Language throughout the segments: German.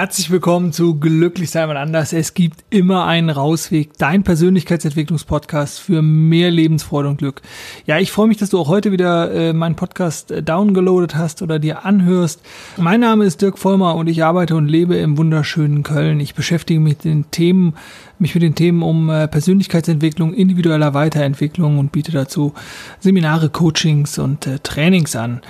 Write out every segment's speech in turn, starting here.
Herzlich willkommen zu Glücklich sein mal anders. Es gibt immer einen Rausweg. Dein Persönlichkeitsentwicklungspodcast für mehr Lebensfreude und Glück. Ja, ich freue mich, dass du auch heute wieder äh, meinen Podcast äh, downgeloadet hast oder dir anhörst. Mein Name ist Dirk Vollmer und ich arbeite und lebe im wunderschönen Köln. Ich beschäftige mich mit den Themen, mich mit den Themen um äh, Persönlichkeitsentwicklung, individueller Weiterentwicklung und biete dazu Seminare, Coachings und Trainings an.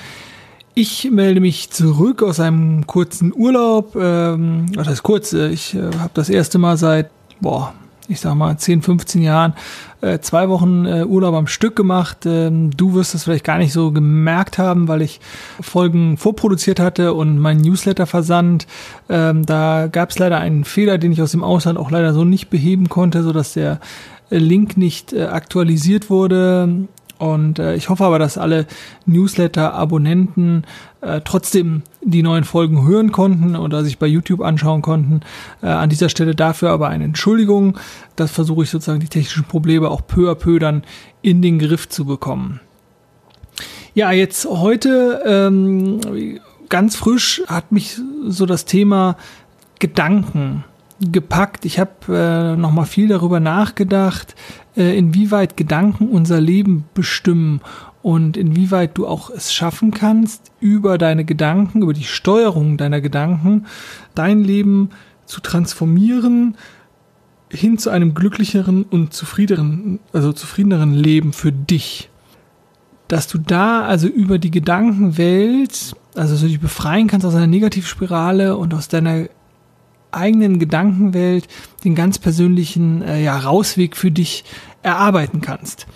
Ich melde mich zurück aus einem kurzen Urlaub. Ähm, was heißt kurz? Äh, ich äh, habe das erste Mal seit, boah, ich sag mal 10, 15 Jahren äh, zwei Wochen äh, Urlaub am Stück gemacht. Ähm, du wirst es vielleicht gar nicht so gemerkt haben, weil ich Folgen vorproduziert hatte und mein Newsletter versandt. Ähm, da gab es leider einen Fehler, den ich aus dem Ausland auch leider so nicht beheben konnte, so dass der Link nicht äh, aktualisiert wurde. Und äh, ich hoffe aber, dass alle Newsletter-Abonnenten äh, trotzdem die neuen Folgen hören konnten oder sich bei YouTube anschauen konnten. Äh, an dieser Stelle dafür aber eine Entschuldigung. Das versuche ich sozusagen die technischen Probleme auch peu à peu dann in den Griff zu bekommen. Ja, jetzt heute ähm, ganz frisch hat mich so das Thema Gedanken gepackt. Ich habe äh, noch mal viel darüber nachgedacht, inwieweit Gedanken unser Leben bestimmen und inwieweit du auch es schaffen kannst, über deine Gedanken, über die Steuerung deiner Gedanken, dein Leben zu transformieren hin zu einem glücklicheren und zufriedeneren, also zufriedeneren Leben für dich. Dass du da also über die Gedankenwelt, also so dich befreien kannst aus einer Negativspirale und aus deiner eigenen Gedankenwelt den ganz persönlichen äh, ja, Rausweg für dich erarbeiten kannst.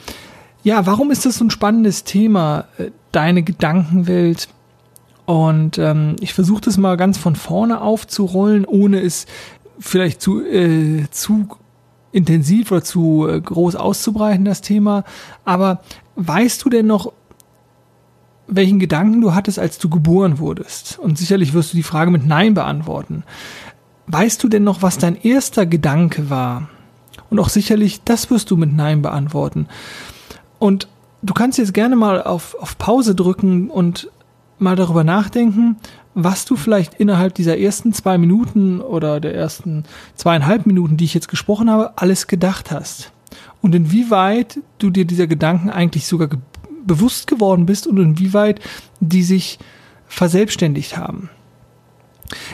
Ja, warum ist das so ein spannendes Thema, äh, deine Gedankenwelt? Und ähm, ich versuche das mal ganz von vorne aufzurollen, ohne es vielleicht zu, äh, zu intensiv oder zu äh, groß auszubreiten, das Thema. Aber weißt du denn noch, welchen Gedanken du hattest, als du geboren wurdest? Und sicherlich wirst du die Frage mit Nein beantworten. Weißt du denn noch, was dein erster Gedanke war? Und auch sicherlich, das wirst du mit Nein beantworten. Und du kannst jetzt gerne mal auf, auf Pause drücken und mal darüber nachdenken, was du vielleicht innerhalb dieser ersten zwei Minuten oder der ersten zweieinhalb Minuten, die ich jetzt gesprochen habe, alles gedacht hast. Und inwieweit du dir dieser Gedanken eigentlich sogar ge bewusst geworden bist und inwieweit die sich verselbstständigt haben.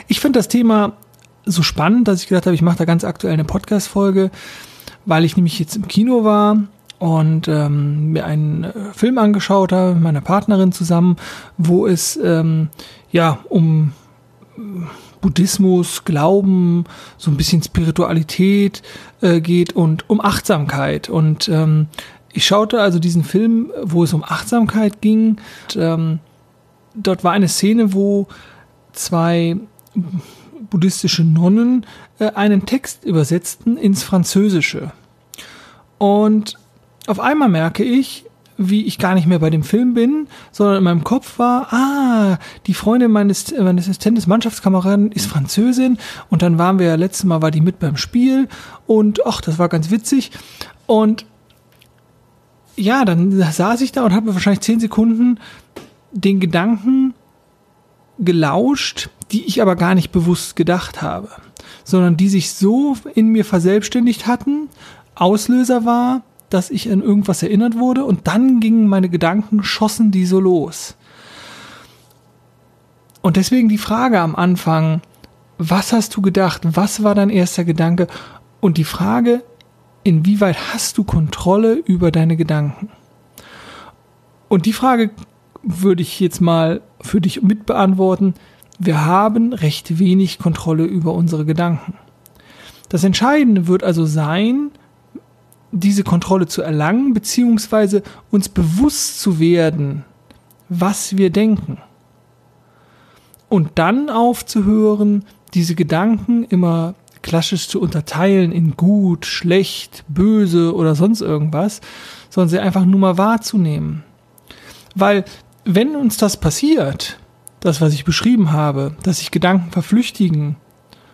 Ich finde das Thema so spannend, dass ich gedacht habe, ich mache da ganz aktuell eine Podcast-Folge, weil ich nämlich jetzt im Kino war und ähm, mir einen äh, Film angeschaut habe mit meiner Partnerin zusammen, wo es ähm, ja um äh, Buddhismus, Glauben, so ein bisschen Spiritualität äh, geht und um Achtsamkeit. Und ähm, ich schaute also diesen Film, wo es um Achtsamkeit ging. Und, ähm, dort war eine Szene, wo zwei buddhistische Nonnen äh, einen Text übersetzten ins Französische. Und auf einmal merke ich, wie ich gar nicht mehr bei dem Film bin, sondern in meinem Kopf war, ah, die Freundin meines, meines Assistenten, Mannschaftskameraden ist Französin. Und dann waren wir ja letztes Mal, war die mit beim Spiel. Und ach, das war ganz witzig. Und ja, dann saß ich da und habe wahrscheinlich zehn Sekunden den Gedanken gelauscht, die ich aber gar nicht bewusst gedacht habe, sondern die sich so in mir verselbstständigt hatten, Auslöser war, dass ich an irgendwas erinnert wurde und dann gingen meine Gedanken, schossen die so los. Und deswegen die Frage am Anfang, was hast du gedacht? Was war dein erster Gedanke? Und die Frage, inwieweit hast du Kontrolle über deine Gedanken? Und die Frage würde ich jetzt mal für dich mitbeantworten. Wir haben recht wenig Kontrolle über unsere Gedanken. Das Entscheidende wird also sein, diese Kontrolle zu erlangen, beziehungsweise uns bewusst zu werden, was wir denken. Und dann aufzuhören, diese Gedanken immer klassisch zu unterteilen in gut, schlecht, böse oder sonst irgendwas, sondern sie einfach nur mal wahrzunehmen. Weil wenn uns das passiert, das, was ich beschrieben habe, dass sich Gedanken verflüchtigen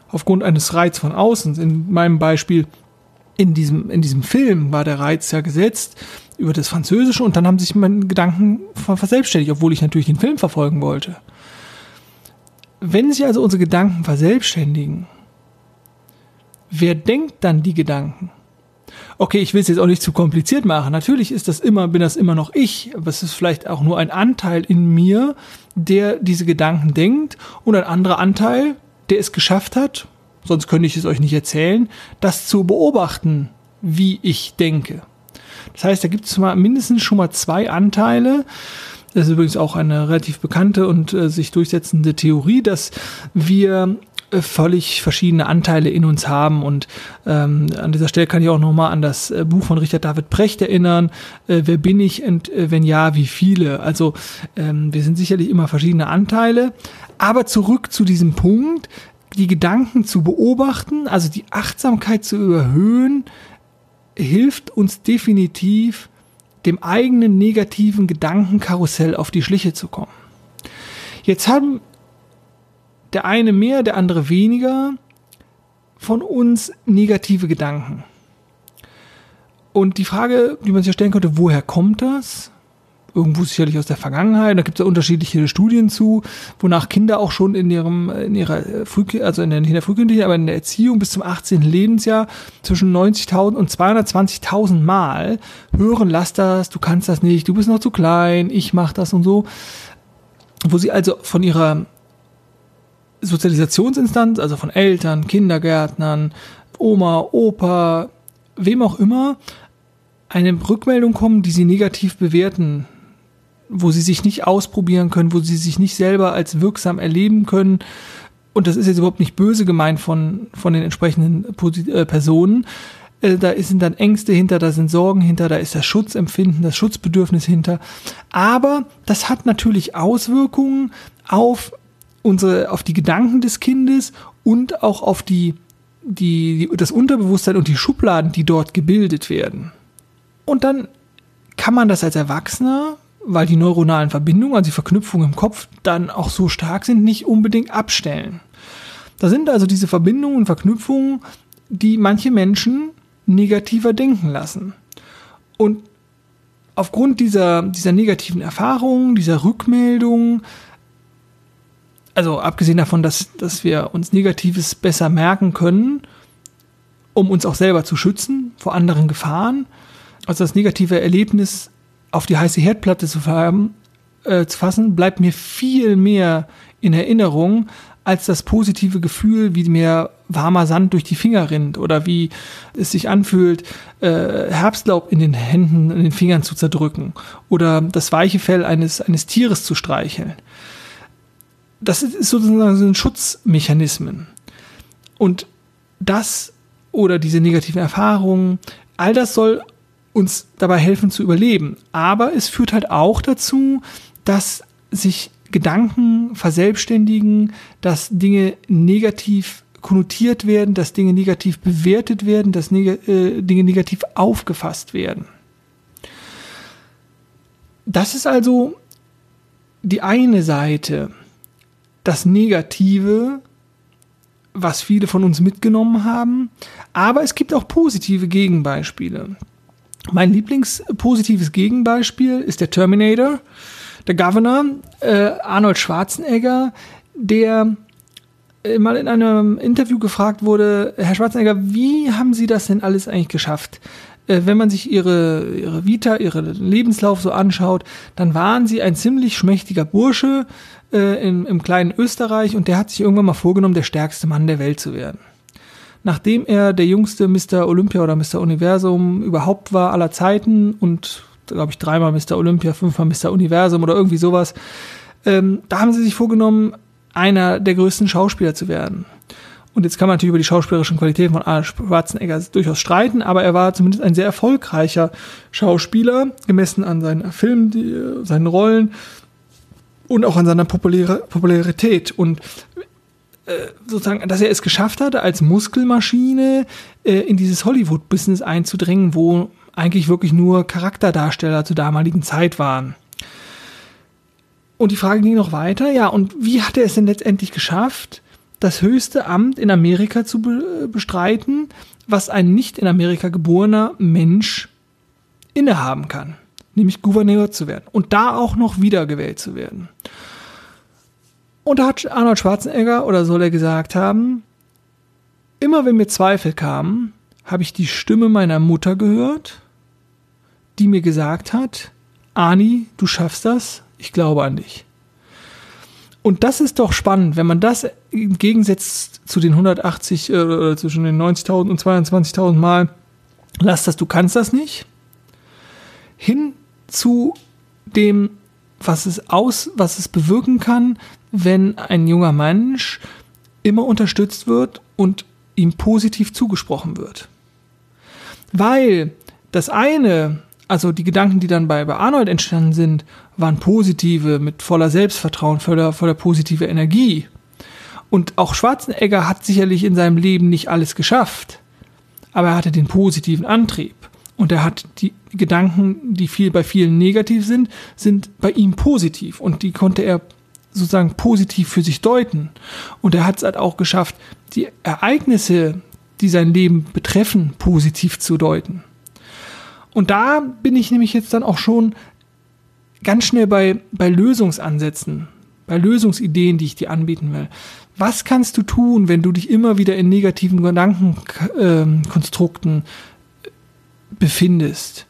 aufgrund eines Reiz von außen, in meinem Beispiel in diesem, in diesem Film war der Reiz ja gesetzt über das Französische und dann haben sich meine Gedanken verselbstständigt, obwohl ich natürlich den Film verfolgen wollte. Wenn sich also unsere Gedanken verselbstständigen, wer denkt dann die Gedanken? Okay, ich will es jetzt auch nicht zu kompliziert machen. Natürlich ist das immer, bin das immer noch ich, aber es ist vielleicht auch nur ein Anteil in mir, der diese Gedanken denkt und ein anderer Anteil, der es geschafft hat, sonst könnte ich es euch nicht erzählen, das zu beobachten, wie ich denke. Das heißt, da gibt es mindestens schon mal zwei Anteile. Das ist übrigens auch eine relativ bekannte und äh, sich durchsetzende Theorie, dass wir völlig verschiedene Anteile in uns haben. Und ähm, an dieser Stelle kann ich auch nochmal an das äh, Buch von Richard David Precht erinnern. Äh, wer bin ich und äh, wenn ja, wie viele? Also ähm, wir sind sicherlich immer verschiedene Anteile. Aber zurück zu diesem Punkt, die Gedanken zu beobachten, also die Achtsamkeit zu überhöhen, hilft uns definitiv, dem eigenen negativen Gedankenkarussell auf die Schliche zu kommen. Jetzt haben der eine mehr, der andere weniger von uns negative Gedanken. Und die Frage, die man sich stellen könnte, woher kommt das? irgendwo sicherlich aus der Vergangenheit. Da gibt es ja unterschiedliche Studien zu, wonach Kinder auch schon in ihrem, in ihrer Früh, also in der, in der Frühkindlichen, aber in der Erziehung bis zum 18. Lebensjahr zwischen 90.000 und 220.000 Mal hören, lass das, du kannst das nicht, du bist noch zu klein, ich mach das und so. Wo sie also von ihrer Sozialisationsinstanz, also von Eltern, Kindergärtnern, Oma, Opa, wem auch immer, eine Rückmeldung kommen, die sie negativ bewerten wo sie sich nicht ausprobieren können, wo sie sich nicht selber als wirksam erleben können. Und das ist jetzt überhaupt nicht böse gemeint von, von den entsprechenden äh, Personen. Äh, da sind dann Ängste hinter, da sind Sorgen hinter, da ist das Schutzempfinden, das Schutzbedürfnis hinter. Aber das hat natürlich Auswirkungen auf unsere, auf die Gedanken des Kindes und auch auf die, die, die, das Unterbewusstsein und die Schubladen, die dort gebildet werden. Und dann kann man das als Erwachsener weil die neuronalen Verbindungen, also die Verknüpfungen im Kopf, dann auch so stark sind, nicht unbedingt abstellen. Da sind also diese Verbindungen und Verknüpfungen, die manche Menschen negativer denken lassen. Und aufgrund dieser, dieser negativen Erfahrungen, dieser Rückmeldungen, also abgesehen davon, dass, dass wir uns Negatives besser merken können, um uns auch selber zu schützen vor anderen Gefahren, also das negative Erlebnis auf die heiße Herdplatte zu, haben, äh, zu fassen, bleibt mir viel mehr in Erinnerung als das positive Gefühl, wie mir warmer Sand durch die Finger rinnt oder wie es sich anfühlt, äh, Herbstlaub in den Händen, in den Fingern zu zerdrücken oder das weiche Fell eines, eines Tieres zu streicheln. Das ist sozusagen so ein Schutzmechanismen. Und das oder diese negativen Erfahrungen, all das soll uns dabei helfen zu überleben. Aber es führt halt auch dazu, dass sich Gedanken verselbstständigen, dass Dinge negativ konnotiert werden, dass Dinge negativ bewertet werden, dass neg äh, Dinge negativ aufgefasst werden. Das ist also die eine Seite, das Negative, was viele von uns mitgenommen haben, aber es gibt auch positive Gegenbeispiele. Mein Lieblingspositives Gegenbeispiel ist der Terminator, der Governor, äh, Arnold Schwarzenegger, der äh, mal in einem Interview gefragt wurde, Herr Schwarzenegger, wie haben Sie das denn alles eigentlich geschafft? Äh, wenn man sich Ihre, Ihre Vita, Ihren Lebenslauf so anschaut, dann waren Sie ein ziemlich schmächtiger Bursche äh, im, im kleinen Österreich und der hat sich irgendwann mal vorgenommen, der stärkste Mann der Welt zu werden nachdem er der jüngste Mr. Olympia oder Mr. Universum überhaupt war aller Zeiten und glaube ich dreimal Mr. Olympia, fünfmal Mr. Universum oder irgendwie sowas, ähm, da haben sie sich vorgenommen, einer der größten Schauspieler zu werden. Und jetzt kann man natürlich über die schauspielerischen Qualitäten von Arnold Schwarzenegger durchaus streiten, aber er war zumindest ein sehr erfolgreicher Schauspieler, gemessen an seinen Filmen, die, seinen Rollen und auch an seiner Popularität. Und äh, sozusagen, dass er es geschafft hatte, als Muskelmaschine äh, in dieses Hollywood-Business einzudringen, wo eigentlich wirklich nur Charakterdarsteller zur damaligen Zeit waren. Und die Frage ging noch weiter, ja, und wie hat er es denn letztendlich geschafft, das höchste Amt in Amerika zu be bestreiten, was ein nicht in Amerika geborener Mensch innehaben kann, nämlich Gouverneur zu werden und da auch noch wiedergewählt zu werden. Und da hat Arnold Schwarzenegger oder soll er gesagt haben, immer wenn mir Zweifel kamen, habe ich die Stimme meiner Mutter gehört, die mir gesagt hat, Ani, du schaffst das, ich glaube an dich. Und das ist doch spannend, wenn man das im Gegensatz zu den 180, äh, zwischen den 90.000 und 22.000 Mal, lass das, du kannst das nicht, hin zu dem, was es aus, was es bewirken kann, wenn ein junger Mensch immer unterstützt wird und ihm positiv zugesprochen wird. Weil das eine, also die Gedanken, die dann bei, bei Arnold entstanden sind, waren positive, mit voller Selbstvertrauen, voller, voller positive Energie. Und auch Schwarzenegger hat sicherlich in seinem Leben nicht alles geschafft, aber er hatte den positiven Antrieb. Und er hat die Gedanken, die viel bei vielen negativ sind, sind bei ihm positiv. Und die konnte er sozusagen positiv für sich deuten. Und er hat es halt auch geschafft, die Ereignisse, die sein Leben betreffen, positiv zu deuten. Und da bin ich nämlich jetzt dann auch schon ganz schnell bei, bei Lösungsansätzen, bei Lösungsideen, die ich dir anbieten will. Was kannst du tun, wenn du dich immer wieder in negativen Gedankenkonstrukten äh, befindest?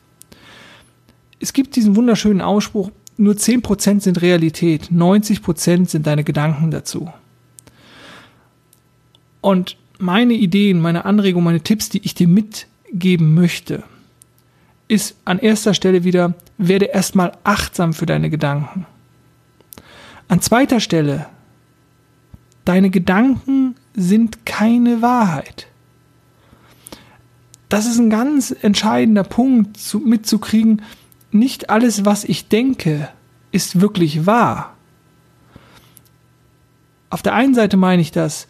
Es gibt diesen wunderschönen Ausspruch, nur 10% sind Realität, 90% sind deine Gedanken dazu. Und meine Ideen, meine Anregungen, meine Tipps, die ich dir mitgeben möchte, ist an erster Stelle wieder, werde erstmal achtsam für deine Gedanken. An zweiter Stelle, deine Gedanken sind keine Wahrheit. Das ist ein ganz entscheidender Punkt zu, mitzukriegen. Nicht alles, was ich denke, ist wirklich wahr. Auf der einen Seite meine ich das,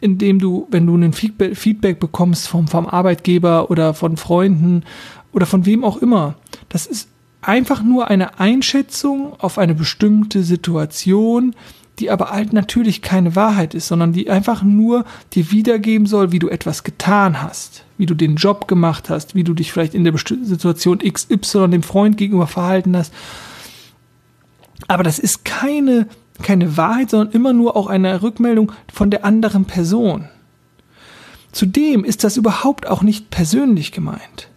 indem du, wenn du ein Feedback bekommst vom, vom Arbeitgeber oder von Freunden oder von wem auch immer. Das ist einfach nur eine Einschätzung auf eine bestimmte Situation, die aber halt natürlich keine Wahrheit ist, sondern die einfach nur dir wiedergeben soll, wie du etwas getan hast, wie du den Job gemacht hast, wie du dich vielleicht in der Situation XY dem Freund gegenüber verhalten hast. Aber das ist keine, keine Wahrheit, sondern immer nur auch eine Rückmeldung von der anderen Person. Zudem ist das überhaupt auch nicht persönlich gemeint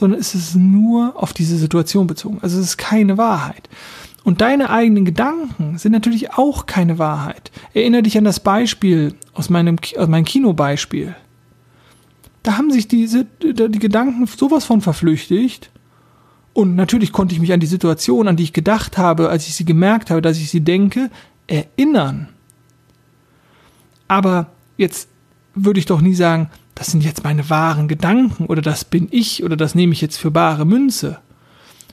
sondern es ist nur auf diese Situation bezogen. Also es ist keine Wahrheit. Und deine eigenen Gedanken sind natürlich auch keine Wahrheit. Erinnere dich an das Beispiel aus meinem, aus meinem Kinobeispiel. Da haben sich diese, die Gedanken sowas von verflüchtigt. Und natürlich konnte ich mich an die Situation, an die ich gedacht habe, als ich sie gemerkt habe, dass ich sie denke, erinnern. Aber jetzt würde ich doch nie sagen, das sind jetzt meine wahren Gedanken oder das bin ich oder das nehme ich jetzt für bare Münze.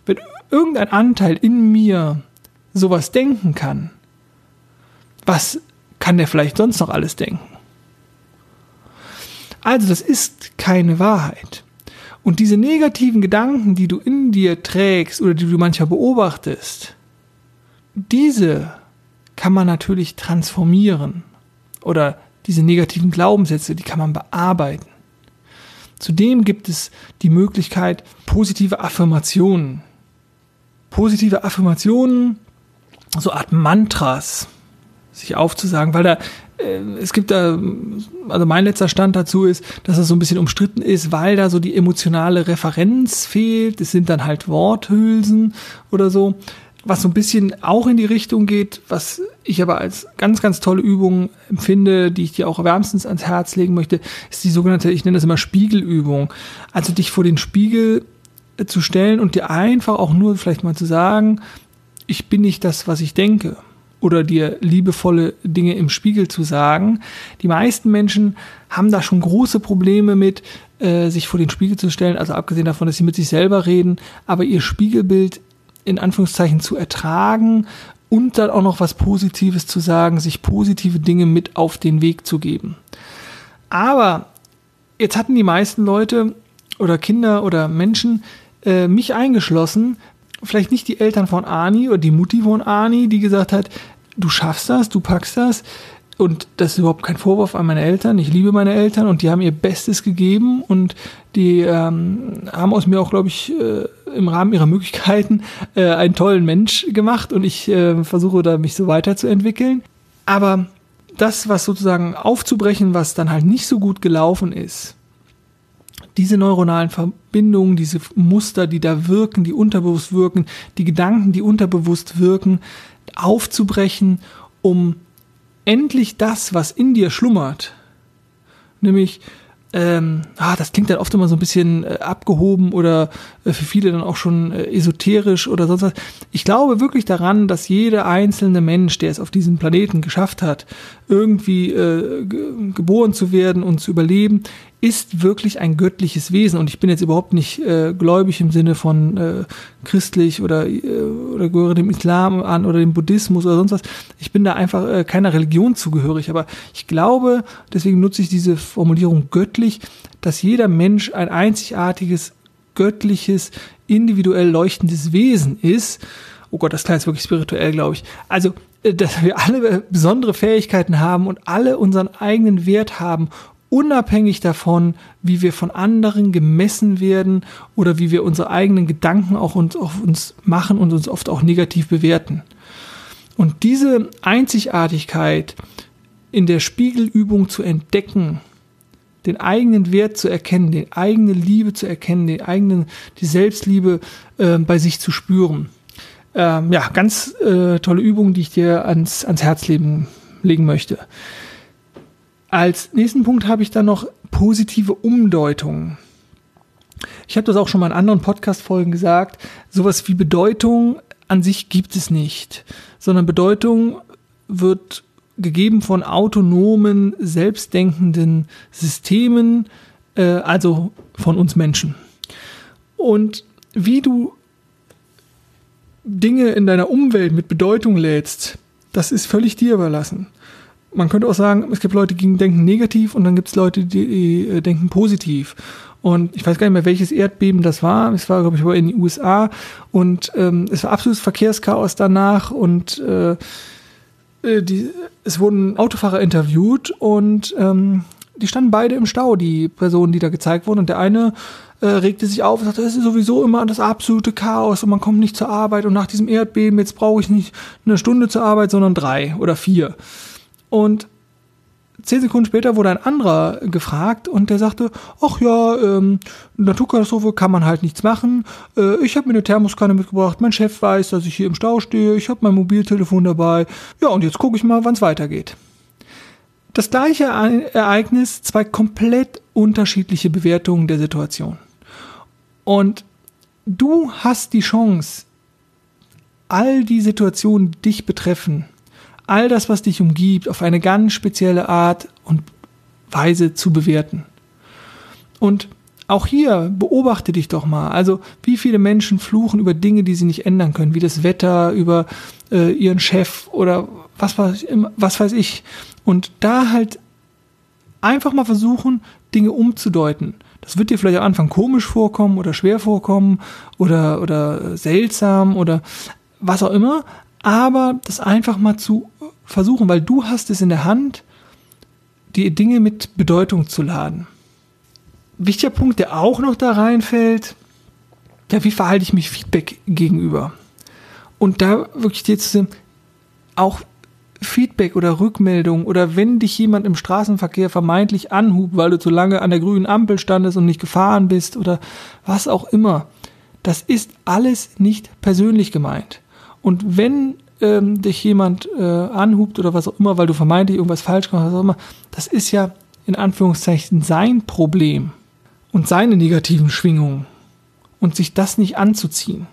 Wenn irgendein Anteil in mir sowas denken kann, was kann der vielleicht sonst noch alles denken? Also das ist keine Wahrheit. Und diese negativen Gedanken, die du in dir trägst oder die du manchmal beobachtest, diese kann man natürlich transformieren oder diese negativen Glaubenssätze, die kann man bearbeiten. Zudem gibt es die Möglichkeit positive Affirmationen. Positive Affirmationen, so Art Mantras, sich aufzusagen, weil da äh, es gibt da, also mein letzter Stand dazu ist, dass es so ein bisschen umstritten ist, weil da so die emotionale Referenz fehlt. Es sind dann halt Worthülsen oder so was so ein bisschen auch in die Richtung geht, was ich aber als ganz, ganz tolle Übung empfinde, die ich dir auch wärmstens ans Herz legen möchte, ist die sogenannte, ich nenne das immer Spiegelübung. Also dich vor den Spiegel äh, zu stellen und dir einfach auch nur vielleicht mal zu sagen, ich bin nicht das, was ich denke. Oder dir liebevolle Dinge im Spiegel zu sagen. Die meisten Menschen haben da schon große Probleme mit, äh, sich vor den Spiegel zu stellen, also abgesehen davon, dass sie mit sich selber reden, aber ihr Spiegelbild in Anführungszeichen zu ertragen und dann auch noch was Positives zu sagen, sich positive Dinge mit auf den Weg zu geben. Aber jetzt hatten die meisten Leute oder Kinder oder Menschen, äh, mich eingeschlossen, vielleicht nicht die Eltern von Ani oder die Mutti von Ani, die gesagt hat, du schaffst das, du packst das, und das ist überhaupt kein Vorwurf an meine Eltern. Ich liebe meine Eltern und die haben ihr Bestes gegeben und die ähm, haben aus mir auch, glaube ich, äh, im Rahmen ihrer Möglichkeiten äh, einen tollen Mensch gemacht und ich äh, versuche da mich so weiterzuentwickeln. Aber das, was sozusagen aufzubrechen, was dann halt nicht so gut gelaufen ist, diese neuronalen Verbindungen, diese Muster, die da wirken, die unterbewusst wirken, die Gedanken, die unterbewusst wirken, aufzubrechen, um endlich das, was in dir schlummert, nämlich ähm, ah, das klingt dann oft immer so ein bisschen äh, abgehoben oder äh, für viele dann auch schon äh, esoterisch oder sonst was. Ich glaube wirklich daran, dass jeder einzelne Mensch, der es auf diesem Planeten geschafft hat, irgendwie äh, geboren zu werden und zu überleben, ist wirklich ein göttliches Wesen. Und ich bin jetzt überhaupt nicht äh, gläubig im Sinne von äh, christlich oder, äh, oder gehöre dem Islam an oder dem Buddhismus oder sonst was. Ich bin da einfach äh, keiner Religion zugehörig. Aber ich glaube, deswegen nutze ich diese Formulierung göttlich, dass jeder Mensch ein einzigartiges, göttliches, individuell leuchtendes Wesen ist. Oh Gott, das klingt jetzt wirklich spirituell, glaube ich. Also, äh, dass wir alle besondere Fähigkeiten haben und alle unseren eigenen Wert haben unabhängig davon, wie wir von anderen gemessen werden oder wie wir unsere eigenen Gedanken auch uns, auf uns machen und uns oft auch negativ bewerten. Und diese Einzigartigkeit in der Spiegelübung zu entdecken, den eigenen Wert zu erkennen, die eigene Liebe zu erkennen, die eigenen, die Selbstliebe äh, bei sich zu spüren. Ähm, ja, ganz äh, tolle Übung, die ich dir ans, ans Herz legen, legen möchte. Als nächsten Punkt habe ich dann noch positive Umdeutungen. Ich habe das auch schon mal in anderen Podcast-Folgen gesagt. Sowas wie Bedeutung an sich gibt es nicht, sondern Bedeutung wird gegeben von autonomen, selbstdenkenden Systemen, äh, also von uns Menschen. Und wie du Dinge in deiner Umwelt mit Bedeutung lädst, das ist völlig dir überlassen man könnte auch sagen, es gibt Leute, die denken negativ und dann gibt es Leute, die, äh, denken positiv. Und ich weiß gar nicht mehr, welches Erdbeben das war. Es war, glaube ich, in den USA. Und ähm, es war absolutes Verkehrschaos danach. Und äh, äh, die, es wurden Autofahrer interviewt und ähm, die standen beide im Stau, die Personen, die da gezeigt wurden. Und der eine äh, regte sich auf und sagte, das ist sowieso immer das absolute Chaos und man kommt nicht zur Arbeit. Und nach diesem Erdbeben, jetzt brauche ich nicht eine Stunde zur Arbeit, sondern drei oder vier. Und zehn Sekunden später wurde ein anderer gefragt und der sagte, ach ja, ähm, Naturkatastrophe kann man halt nichts machen. Äh, ich habe mir eine Thermoskanne mitgebracht, mein Chef weiß, dass ich hier im Stau stehe, ich habe mein Mobiltelefon dabei. Ja, und jetzt gucke ich mal, wann es weitergeht. Das gleiche Ereignis, zwei komplett unterschiedliche Bewertungen der Situation. Und du hast die Chance, all die Situationen, die dich betreffen, all das, was dich umgibt, auf eine ganz spezielle Art und Weise zu bewerten. Und auch hier beobachte dich doch mal. Also wie viele Menschen fluchen über Dinge, die sie nicht ändern können, wie das Wetter, über äh, ihren Chef oder was, was, was weiß ich. Und da halt einfach mal versuchen, Dinge umzudeuten. Das wird dir vielleicht am Anfang komisch vorkommen oder schwer vorkommen oder, oder seltsam oder was auch immer, aber das einfach mal zu versuchen, weil du hast es in der Hand, die Dinge mit Bedeutung zu laden. Wichtiger Punkt, der auch noch da reinfällt, ja, wie verhalte ich mich Feedback gegenüber? Und da wirklich jetzt auch Feedback oder Rückmeldung oder wenn dich jemand im Straßenverkehr vermeintlich anhubt, weil du zu lange an der grünen Ampel standest und nicht gefahren bist oder was auch immer, das ist alles nicht persönlich gemeint. Und wenn ähm, dich jemand äh, anhubt oder was auch immer, weil du vermeintlich irgendwas falsch gemacht hast, was auch immer, das ist ja in Anführungszeichen sein Problem und seine negativen Schwingungen und sich das nicht anzuziehen.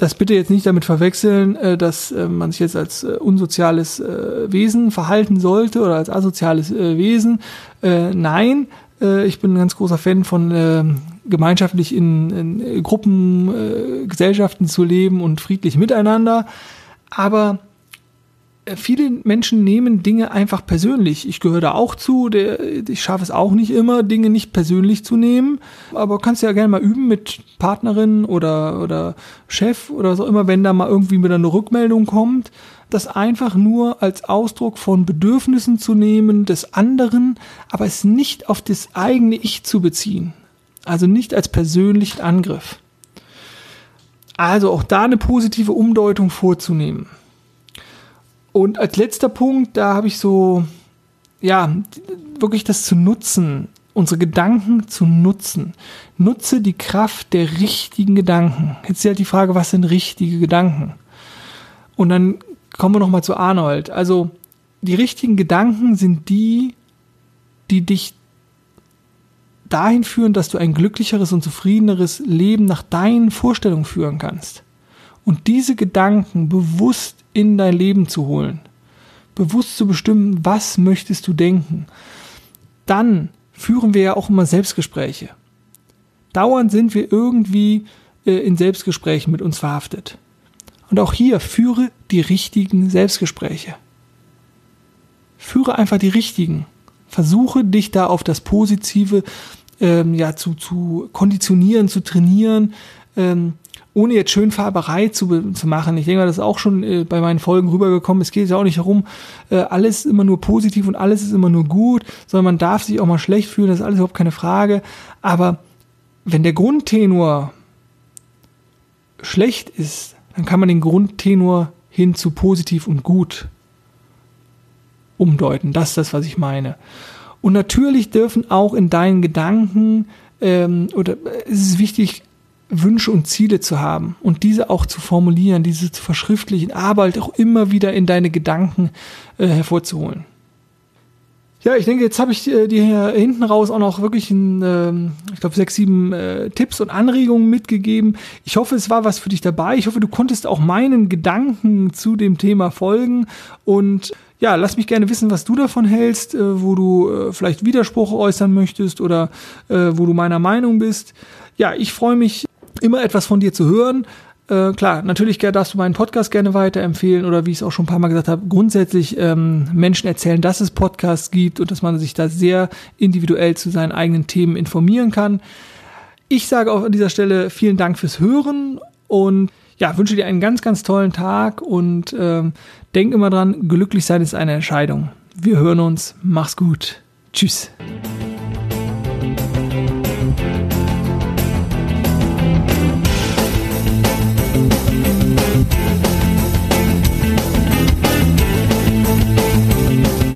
Das bitte jetzt nicht damit verwechseln, äh, dass äh, man sich jetzt als äh, unsoziales äh, Wesen verhalten sollte oder als asoziales äh, Wesen. Nein, ich bin ein ganz großer Fan von gemeinschaftlich in, in Gruppen, Gesellschaften zu leben und friedlich miteinander. Aber äh, viele Menschen nehmen Dinge einfach persönlich. Ich gehöre da auch zu. Der, ich schaffe es auch nicht immer, Dinge nicht persönlich zu nehmen. Aber kannst ja gerne mal üben mit Partnerin oder, oder Chef oder so immer, wenn da mal irgendwie wieder eine Rückmeldung kommt, das einfach nur als Ausdruck von Bedürfnissen zu nehmen des anderen, aber es nicht auf das eigene Ich zu beziehen. Also nicht als persönlichen Angriff. Also auch da eine positive Umdeutung vorzunehmen. Und als letzter Punkt, da habe ich so, ja, wirklich das zu nutzen, unsere Gedanken zu nutzen. Nutze die Kraft der richtigen Gedanken. Jetzt ist halt die Frage, was sind richtige Gedanken? Und dann kommen wir nochmal zu Arnold. Also, die richtigen Gedanken sind die, die dich dahin führen, dass du ein glücklicheres und zufriedeneres Leben nach deinen Vorstellungen führen kannst. Und diese Gedanken bewusst in dein Leben zu holen, bewusst zu bestimmen, was möchtest du denken, dann führen wir ja auch immer Selbstgespräche. Dauernd sind wir irgendwie äh, in Selbstgesprächen mit uns verhaftet. Und auch hier führe die richtigen Selbstgespräche. Führe einfach die richtigen. Versuche dich da auf das Positive ähm, ja, zu, zu konditionieren, zu trainieren, ähm, ohne jetzt Schönfarberei zu, zu machen. Ich denke das ist auch schon äh, bei meinen Folgen rübergekommen. Es geht ja auch nicht darum, äh, alles ist immer nur positiv und alles ist immer nur gut, sondern man darf sich auch mal schlecht fühlen, das ist alles überhaupt keine Frage. Aber wenn der Grundtenor schlecht ist, dann kann man den Grundtenor hin zu positiv und gut umdeuten. Das ist das, was ich meine. Und natürlich dürfen auch in deinen Gedanken ähm, oder äh, es ist wichtig, Wünsche und Ziele zu haben und diese auch zu formulieren, diese zu verschriftlichen, aber halt auch immer wieder in deine Gedanken äh, hervorzuholen. Ja, ich denke, jetzt habe ich äh, dir hier hinten raus auch noch wirklich, ein, ähm, ich glaube, sechs, sieben äh, Tipps und Anregungen mitgegeben. Ich hoffe, es war was für dich dabei. Ich hoffe, du konntest auch meinen Gedanken zu dem Thema folgen. Und ja, lass mich gerne wissen, was du davon hältst, äh, wo du äh, vielleicht Widerspruch äußern möchtest oder äh, wo du meiner Meinung bist. Ja, ich freue mich immer etwas von dir zu hören. Äh, klar, natürlich darfst du meinen Podcast gerne weiterempfehlen oder wie ich es auch schon ein paar Mal gesagt habe, grundsätzlich ähm, Menschen erzählen, dass es Podcasts gibt und dass man sich da sehr individuell zu seinen eigenen Themen informieren kann. Ich sage auch an dieser Stelle vielen Dank fürs Hören und ja, wünsche dir einen ganz, ganz tollen Tag und ähm, denk immer dran, glücklich sein ist eine Entscheidung. Wir hören uns. Mach's gut. Tschüss.